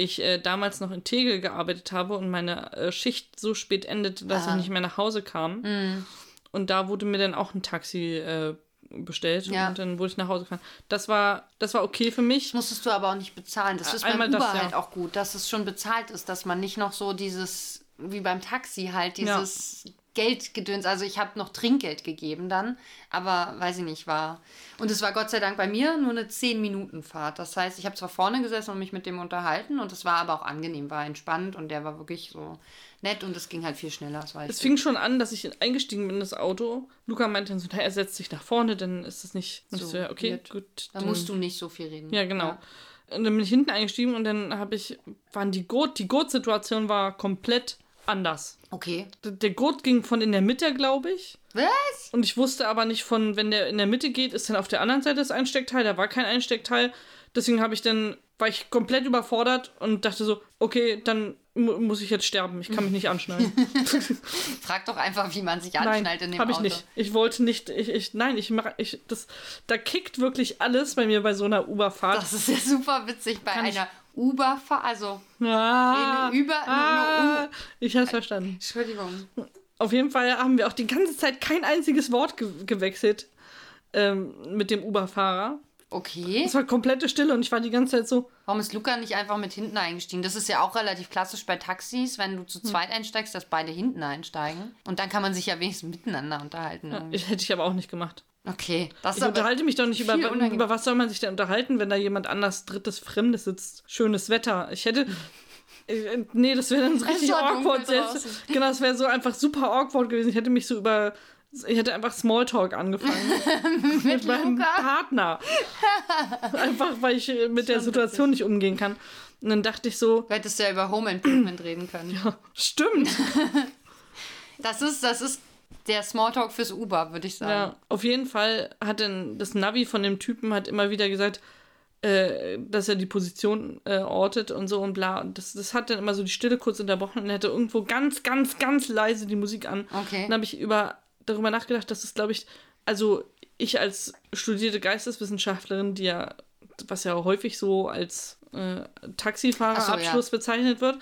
ich äh, damals noch in Tegel gearbeitet habe und meine äh, Schicht so spät endete, dass Ah. ich nicht mehr nach Hause kam. Mm. Und da wurde mir dann auch ein Taxi äh, bestellt Ja. und dann wurde ich nach Hause gefahren. Das war, das war okay für mich. Das musstest du aber auch nicht bezahlen. Das ist beim Einmal Uber das, ja. halt auch gut, dass es schon bezahlt ist, dass man nicht noch so dieses, wie beim Taxi halt, dieses Geldgedöns. Also ich habe noch Trinkgeld gegeben dann, aber weiß ich nicht, war. Und es war Gott sei Dank bei mir nur eine 10-Minuten-Fahrt. Das heißt, ich habe zwar vorne gesessen und mich mit dem unterhalten und es war aber auch angenehm, war entspannt und der war wirklich so nett und es ging halt viel schneller. Es fing schon an, dass ich eingestiegen bin in das Auto. Luca meinte dann so, na, er setzt sich nach vorne, dann ist das nicht. So so, ja, okay, weird. gut. da dann- musst du nicht so viel reden. Ja, genau. Und dann bin ich hinten eingestiegen und dann habe ich, waren die Gurt, die Gurt-Situation war komplett anders. Okay. D- Der Gurt ging von in der Mitte, glaube ich. Was? Und ich wusste aber nicht von, wenn der in der Mitte geht, ist dann auf der anderen Seite das Einsteckteil. Da war kein Einsteckteil. Deswegen habe ich dann, war ich komplett überfordert und dachte so, okay, dann mu muss ich jetzt sterben. Ich kann mich nicht anschnallen. (laughs) Frag doch einfach, wie man sich nein, anschnallt in dem habe ich Auto. nicht. Ich wollte nicht, ich, ich nein, ich mache, ich, das, da kickt wirklich alles bei mir bei so einer Uberfahrt. Das ist ja super witzig bei Kann ich- einer Uberfahrt. Also, Ah, Eine Über- ah, eine ich habe verstanden. Entschuldigung. Auf jeden Fall haben wir auch die ganze Zeit kein einziges Wort ge gewechselt ähm, mit dem Uberfahrer. Okay. Es war komplette Stille und ich war die ganze Zeit so, Warum ist Luca nicht einfach mit hinten eingestiegen? Das ist ja auch relativ klassisch bei Taxis, wenn du Hm. zu zweit einsteigst, dass beide hinten einsteigen. Und dann kann man sich ja wenigstens miteinander unterhalten. irgendwie. ich, hätte ich aber auch nicht gemacht. Okay, das Ich unterhalte mich doch nicht über, unangenehm. über was soll man sich denn unterhalten, wenn da jemand anders, drittes, Fremdes sitzt. Schönes Wetter. Ich hätte. (laughs) äh, Nee, das wäre dann so richtig awkward. Selbst. Genau, das wäre so einfach super awkward gewesen. Ich hätte mich so über. Ich hätte einfach Smalltalk angefangen. (laughs) mit meinem Luca? Partner. (laughs) einfach, weil ich mit der Situation nicht umgehen kann. Und dann dachte ich so, Du hättest ja über Home Improvement reden können. stimmt. (laughs) Das ist, das ist der Smalltalk fürs Uber, würde ich sagen. Ja, auf jeden Fall hat dann das Navi von dem Typen hat immer wieder gesagt, äh, dass er die Position äh, ortet und so und bla. Und das, das hat dann immer so die Stille kurz unterbrochen und er hatte irgendwo ganz, ganz, ganz leise die Musik an. Okay. Dann habe ich über, darüber nachgedacht, dass es, glaube ich, also ich als studierte Geisteswissenschaftlerin, die ja, was ja häufig so als äh, Taxifahrerabschluss so, ja. bezeichnet wird,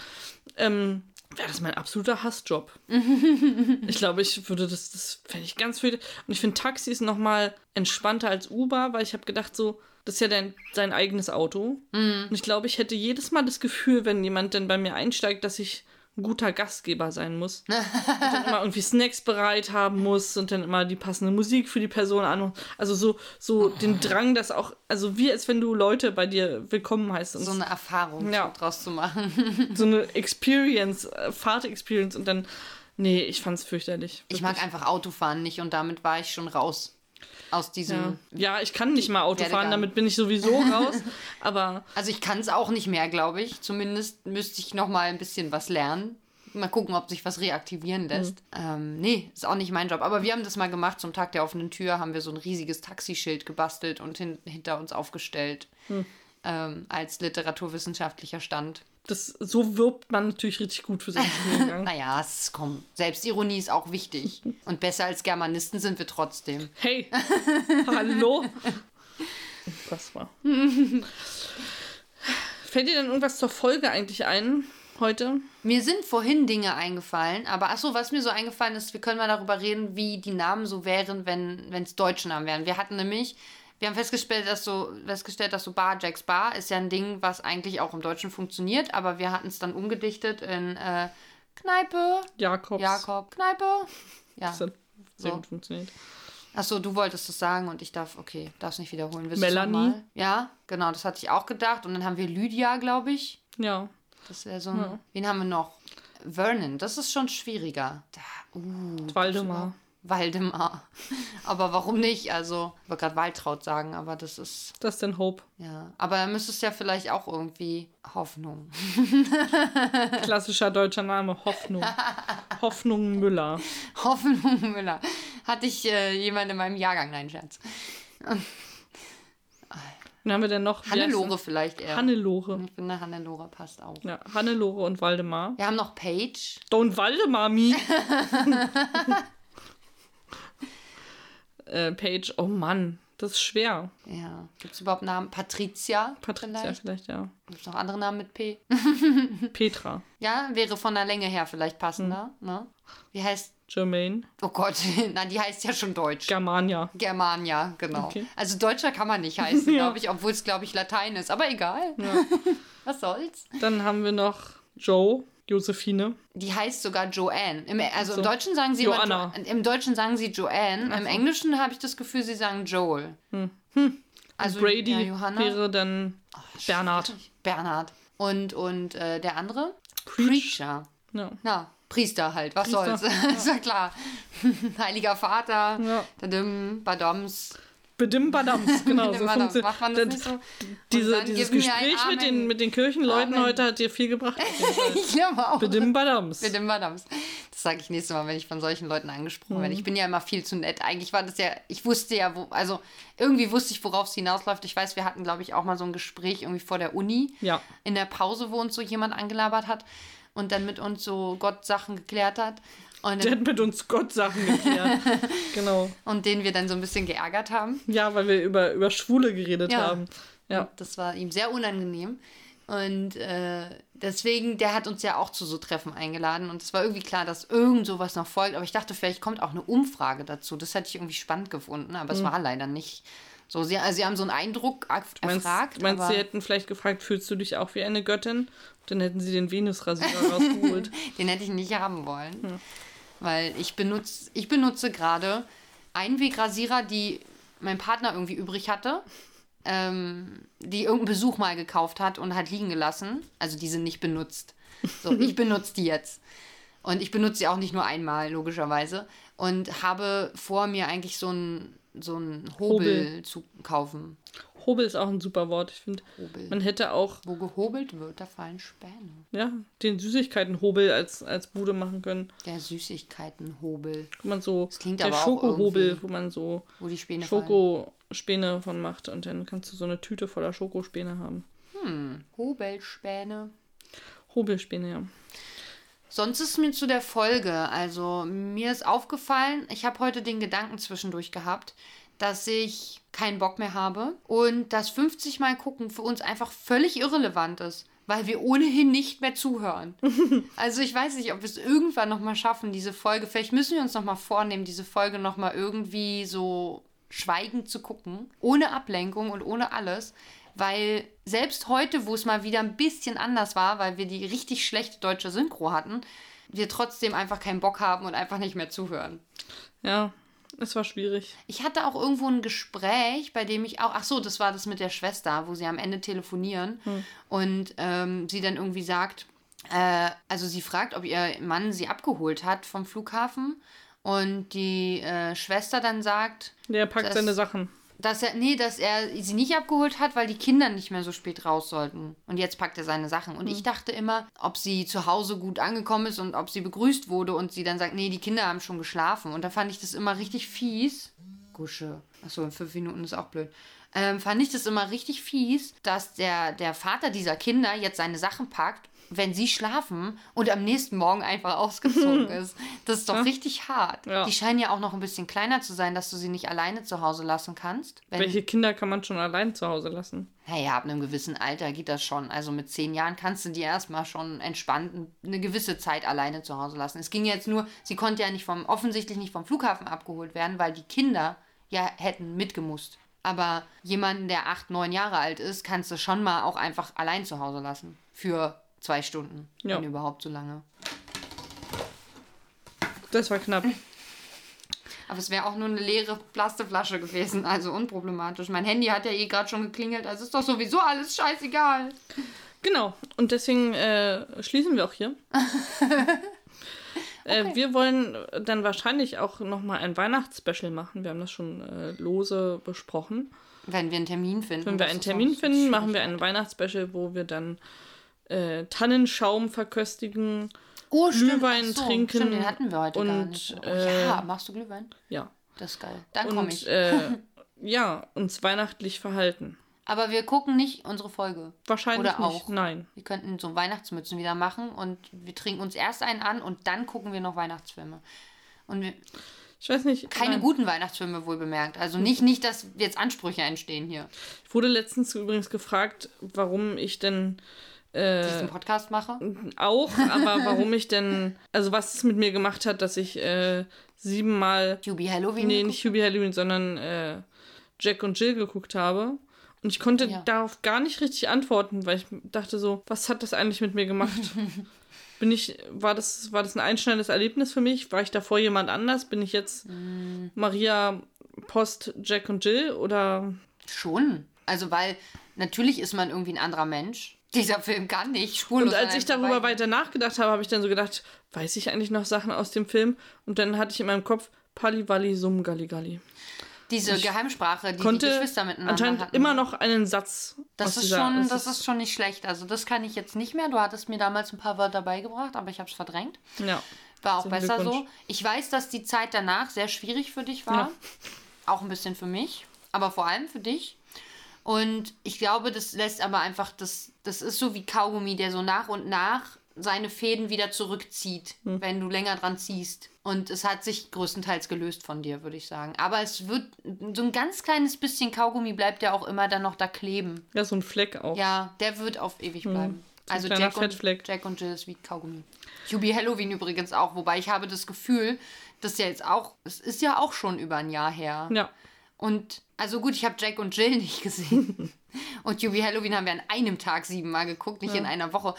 ähm, wäre das mein absoluter Hassjob. (laughs) ich glaube, ich würde das, das fände ich ganz viel. Und ich finde Taxis noch mal entspannter als Uber, weil ich habe gedacht so, das ist ja dein, sein eigenes Auto. Und ich glaube, ich hätte jedes Mal das Gefühl, wenn jemand denn bei mir einsteigt, dass ich ein guter Gastgeber sein muss. (laughs) und dann immer irgendwie Snacks bereit haben muss und dann immer die passende Musik für die Person an. Also so, so den Drang, dass auch, also wie als wenn du Leute bei dir willkommen heißt. Und So eine Erfahrung Ja. draus zu machen. (laughs) so eine Experience, äh, Fahrt-Experience und dann, nee, ich fand's fürchterlich. Ich mag einfach Autofahren nicht und damit war ich schon raus aus diesem. Ja. ja, ich kann nicht mal Auto fahren, damit bin ich sowieso (laughs) raus. aber Also ich kann es auch nicht mehr, glaube ich. Zumindest müsste ich noch mal ein bisschen was lernen. Mal gucken, ob sich was reaktivieren lässt. Ähm, nee, ist auch nicht mein Job. Aber wir haben das mal gemacht. Zum Tag der offenen Tür haben wir so ein riesiges Taxischild gebastelt und hin hinter uns aufgestellt. Ähm, als literaturwissenschaftlicher Stand. Das, so wirbt man natürlich richtig gut für seinen Studiengang. (laughs) Naja, es kommt. Selbstironie ist auch wichtig. (laughs) Und besser als Germanisten sind wir trotzdem. Hey, (laughs) hallo. Unfassbar. Fällt dir denn irgendwas zur Folge eigentlich ein heute? Mir sind vorhin Dinge eingefallen, aber achso, was mir so eingefallen ist, wir können mal darüber reden, wie die Namen so wären, wenn es deutsche Namen wären. Wir hatten nämlich, wir haben festgestellt, dass so, festgestellt, dass so Bar Jacks Bar ist ja ein Ding, was eigentlich auch im Deutschen funktioniert, aber wir hatten es dann umgedichtet in äh, Kneipe, Jakobs. Jakob, Kneipe. (laughs) Ja. Das hat sehr So. gut funktioniert. Achso, du wolltest es sagen und ich darf, okay, darf's nicht wiederholen. Willst Melanie? Ja, genau, das hatte ich auch gedacht. Und dann haben wir Lydia, glaube ich. Ja. Das wäre so ein. Wen haben wir noch? Vernon, das ist schon schwieriger. Da, uh, Waldemar. Waldemar. Aber warum nicht? Also, ich wollte gerade Waltraud sagen, aber das ist. Das ist denn Hope. Ja. Aber dann müsste es ja vielleicht auch irgendwie Hoffnung. (laughs) Klassischer deutscher Name, Hoffnung. (laughs) Hoffnung Müller. Hoffnung Müller. Hatte ich äh, jemand in meinem Jahrgang? Nein, Scherz. Wen haben wir denn noch? Hannelore vielleicht eher. Hannelore. Ich finde, Hannelore passt auch. Ja, Hannelore und Waldemar. Wir haben noch Paige. Don't Waldemar me. (laughs) äh, Paige, oh Mann, das ist schwer. Ja. Gibt es überhaupt Namen? Patricia? Patricia Vielleicht? vielleicht, ja. Gibt es noch andere Namen mit P? (laughs) (laughs) Petra. Ja, wäre von der Länge her vielleicht passender. Hm. Ne? Wie heißt. Jermaine. Oh Gott, (laughs) nein, die heißt ja schon Deutsch. Germania. Germania, genau. Okay. Also Deutscher kann man nicht heißen, Ja. glaube ich, obwohl es, glaube ich, Latein ist. Aber egal. Was soll's? Dann haben wir noch Joe, Josephine. Die heißt sogar Joanne. Im, also so. im Deutschen sagen sie Joanna. jo Im Deutschen sagen sie Joanne. Im Englischen habe ich das Gefühl, sie sagen Joel. Also Brady ja, Johanna. wäre dann Bernhard. Bernhard. Und, und äh, der andere? Preach. Preacher. Ja. Na, Priester halt, was Priester, soll's. (laughs) ist ja klar. (laughs) Heiliger Vater, Ja. Dadim, Badoms. Bedim Badams, genau. so Badams. funktioniert Macht man das nicht so? Diese, dieses Gespräch mit den, mit den Kirchenleuten Amen. heute hat dir viel gebracht. (laughs) Ich glaube auch. Bedim Badams. Das sage ich nächstes Mal, wenn ich von solchen Leuten angesprochen Mhm. werde. Ich bin ja immer viel zu nett. Eigentlich war das ja, ich wusste ja, wo, also irgendwie wusste ich, worauf es hinausläuft. Ich weiß, wir hatten, glaube ich, auch mal so ein Gespräch irgendwie vor der Uni. Ja. In der Pause, wo uns so jemand angelabert hat und dann mit uns so Gott Sachen geklärt hat. Und, Der hat mit uns Gott Sachen geklärt. (laughs) genau. und den wir dann so ein bisschen geärgert haben. Ja, weil wir über, über Schwule geredet Ja. haben. Ja. Und das war ihm sehr unangenehm. Und äh, deswegen, der hat uns ja auch zu so Treffen eingeladen. Und es war irgendwie klar, dass irgend sowas noch folgt. Aber ich dachte, vielleicht kommt auch eine Umfrage dazu. Das hätte ich irgendwie spannend gefunden, aber es war leider nicht. So, sie, also sie haben so einen Eindruck erf- Mhm. Meinst, erfragt. meinst aber sie hätten vielleicht gefragt, fühlst du dich auch wie eine Göttin? Dann hätten sie den Venusrasierer (laughs) rausgeholt. den hätte ich nicht haben wollen. Weil ich benutze, ich benutze gerade Einwegrasierer, die mein Partner irgendwie übrig hatte. Ähm, die irgendein Besuch mal gekauft hat und hat liegen gelassen. Also die sind nicht benutzt. So, ich (laughs) benutze die jetzt. Und ich benutze sie auch nicht nur einmal, logischerweise. Und habe vor, mir eigentlich so einen so einen Hobel, Hobel. zu kaufen. Hobel ist auch ein super Wort. Ich finde, man hätte auch Wo gehobelt wird, da fallen Späne. ja, den Süßigkeitenhobel als, als Bude machen können. Der Süßigkeitenhobel, Wo man so, klingt der aber Schokohobel, wo man so wo die Späne fallen. Schokospäne von macht und dann kannst du so eine Tüte voller Schokospäne haben. Hobelspäne. Hobelspäne, ja. Sonst ist mir zu der Folge, also mir ist aufgefallen, ich habe heute den Gedanken zwischendurch gehabt, dass ich keinen Bock mehr habe und dass 50 Mal gucken für uns einfach völlig irrelevant ist. Weil wir ohnehin nicht mehr zuhören. (laughs) also ich weiß nicht, ob wir es irgendwann nochmal schaffen, diese Folge. Vielleicht müssen wir uns nochmal vornehmen, diese Folge nochmal irgendwie so schweigend zu gucken. Ohne Ablenkung und ohne alles. Weil selbst heute, wo es mal wieder ein bisschen anders war, weil wir die richtig schlechte deutsche Synchro hatten, wir trotzdem einfach keinen Bock haben und einfach nicht mehr zuhören. Ja, es war schwierig. Ich hatte auch irgendwo ein Gespräch, bei dem ich auch, ach so, das war das mit der Schwester, wo sie am Ende telefonieren hm. und ähm, sie dann irgendwie sagt, äh, also sie fragt, ob ihr Mann sie abgeholt hat vom Flughafen und die äh, Schwester dann sagt, der packt seine Sachen. Dass er, nee, dass er sie nicht abgeholt hat, weil die Kinder nicht mehr so spät raus sollten. Und jetzt packt er seine Sachen. Und mhm. ich dachte immer, ob sie zu Hause gut angekommen ist und ob sie begrüßt wurde und sie dann sagt, nee, die Kinder haben schon geschlafen. Und da fand ich das immer richtig fies. Gusche. Achso, in fünf Minuten ist auch blöd. Ähm, fand ich das immer richtig fies, dass der, der Vater dieser Kinder jetzt seine Sachen packt wenn sie schlafen und am nächsten Morgen einfach ausgezogen (laughs) ist. Das ist doch ja. richtig hart. Ja. Die scheinen ja auch noch ein bisschen kleiner zu sein, dass du sie nicht alleine zu Hause lassen kannst. Welche Kinder kann man schon allein zu Hause lassen? Naja, ab einem gewissen Alter geht das schon. Also mit zehn Jahren kannst du die erstmal schon entspannt eine gewisse Zeit alleine zu Hause lassen. Es ging jetzt nur, sie konnte ja nicht vom, offensichtlich nicht vom Flughafen abgeholt werden, weil die Kinder ja hätten mitgemusst. Aber jemanden, der acht, neun Jahre alt ist, kannst du schon mal auch einfach allein zu Hause lassen. Für Zwei Stunden, ja. wenn überhaupt so lange. Das war knapp. Aber es wäre auch nur eine leere Plastikflasche gewesen, also unproblematisch. Mein Handy hat ja eh gerade schon geklingelt, also ist doch sowieso alles scheißegal. Genau, und deswegen äh, schließen wir auch hier. (laughs) Äh, okay. wir wollen dann wahrscheinlich auch nochmal ein Weihnachtsspecial machen. Wir haben das schon äh, lose besprochen. Wenn wir einen Termin finden. Wenn wir einen Termin finden, machen wir ein Weihnachtsspecial, wo wir dann äh, Tannenschaum verköstigen, oh, Glühwein so, trinken. Stimmt, den hatten wir heute und, gar nicht. Oh, äh, ja, machst du Glühwein? Ja. Das ist geil. Dann komme ich. Äh, (laughs) ja, uns weihnachtlich verhalten. Aber wir gucken nicht unsere Folge. Wahrscheinlich Oder nicht, auch. nein. Wir könnten so Weihnachtsmützen wieder machen und wir trinken uns erst einen an und dann gucken wir noch Weihnachtsfilme. Und wir, ich weiß nicht. Keine nein. guten Weihnachtsfilme wohl bemerkt. Also nicht, nicht, dass jetzt Ansprüche entstehen hier. Ich wurde letztens übrigens gefragt, warum ich denn äh, diesen Podcast mache? Auch, (laughs) aber warum ich denn, also was es mit mir gemacht hat, dass ich äh, siebenmal. Hubie Halloween? Nee, nicht Hubie Halloween, sondern äh, Jack und Jill geguckt habe. Und ich konnte ja. darauf gar nicht richtig antworten, weil ich dachte so, was hat das eigentlich mit mir gemacht? (laughs) Bin ich, war das, war das ein einschneidendes Erlebnis für mich? War ich davor jemand anders? Bin ich jetzt mm. Maria Post Jack und Jill oder? Schon. Also, weil natürlich ist man irgendwie ein anderer Mensch dieser Film kann nicht spurlos Und als ich darüber weiter nachgedacht habe, habe ich dann so gedacht, weiß ich eigentlich noch Sachen aus dem Film? Und dann hatte ich in meinem Kopf Paliwali Sum Galligali. Diese ich Geheimsprache, die konnte die Geschwister miteinander anscheinend hatten. immer noch einen Satz. Das ist dieser, schon, das ist schon nicht schlecht. Also das kann ich jetzt nicht mehr. Du hattest mir damals ein paar Wörter beigebracht, aber ich habe es verdrängt. Ja. War auch besser so. Ich weiß, dass die Zeit danach sehr schwierig für dich war. Ja. Auch ein bisschen für mich, aber vor allem für dich. Und ich glaube, das lässt aber einfach, das, das ist so wie Kaugummi, der so nach und nach seine Fäden wieder zurückzieht, hm. wenn du länger dran ziehst. Und es hat sich größtenteils gelöst von dir, würde ich sagen. Aber es wird, so ein ganz kleines bisschen Kaugummi bleibt ja auch immer dann noch da kleben. Ja, so ein Fleck auch. Ja, der wird auf ewig hm. bleiben. So also Jack und, Jack und Jill ist wie Kaugummi. Hubie Halloween übrigens auch, wobei ich habe das Gefühl, dass ja jetzt auch, es ist ja auch schon über ein Jahr her. Ja. Und also gut, ich habe Jack und Jill nicht gesehen. (laughs) und Jubi Halloween haben wir an einem Tag siebenmal geguckt, nicht ja. in einer Woche.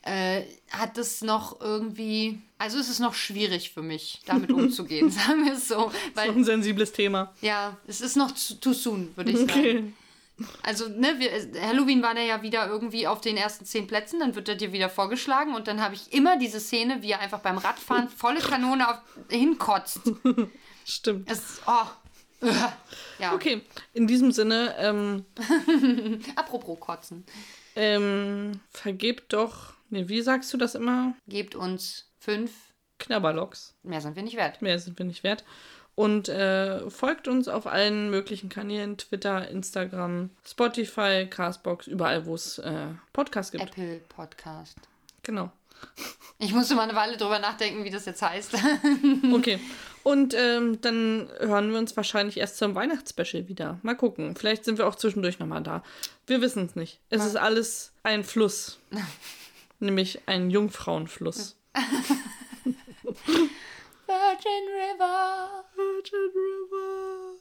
Äh, hat das noch irgendwie. Also ist es noch schwierig für mich, damit (laughs) umzugehen, sagen wir es so. Weil, das ist ein sensibles Thema. Ja, es ist noch too soon, würde ich okay. sagen. Also, ne, wir, Halloween war der ja wieder irgendwie auf den ersten zehn Plätzen, dann wird er dir wieder vorgeschlagen und dann habe ich immer diese Szene, wie er einfach beim Radfahren volle Kanone auf, hinkotzt. (laughs) Stimmt. Es, oh, (laughs) ja. Okay, in diesem Sinne. Ähm, (laughs) Apropos Kotzen. Ähm, vergebt doch. Ne, wie sagst du das immer? Gebt uns fünf Knabberlocks. Mehr sind wir nicht wert. Mehr sind wir nicht wert. Und äh, folgt uns auf allen möglichen Kanälen: Twitter, Instagram, Spotify, Castbox, überall, wo es äh, Podcasts gibt. Apple Podcast. Genau. Ich musste mal eine Weile drüber nachdenken, wie das jetzt heißt. okay. (laughs) Und ähm, dann hören wir uns wahrscheinlich erst zum Weihnachtsspecial wieder. Mal gucken. Vielleicht sind wir auch zwischendurch nochmal da. Wir wissen es nicht. Es Mal. ist alles ein Fluss. (laughs) Nämlich ein Jungfrauenfluss. (laughs) Virgin River. Virgin River.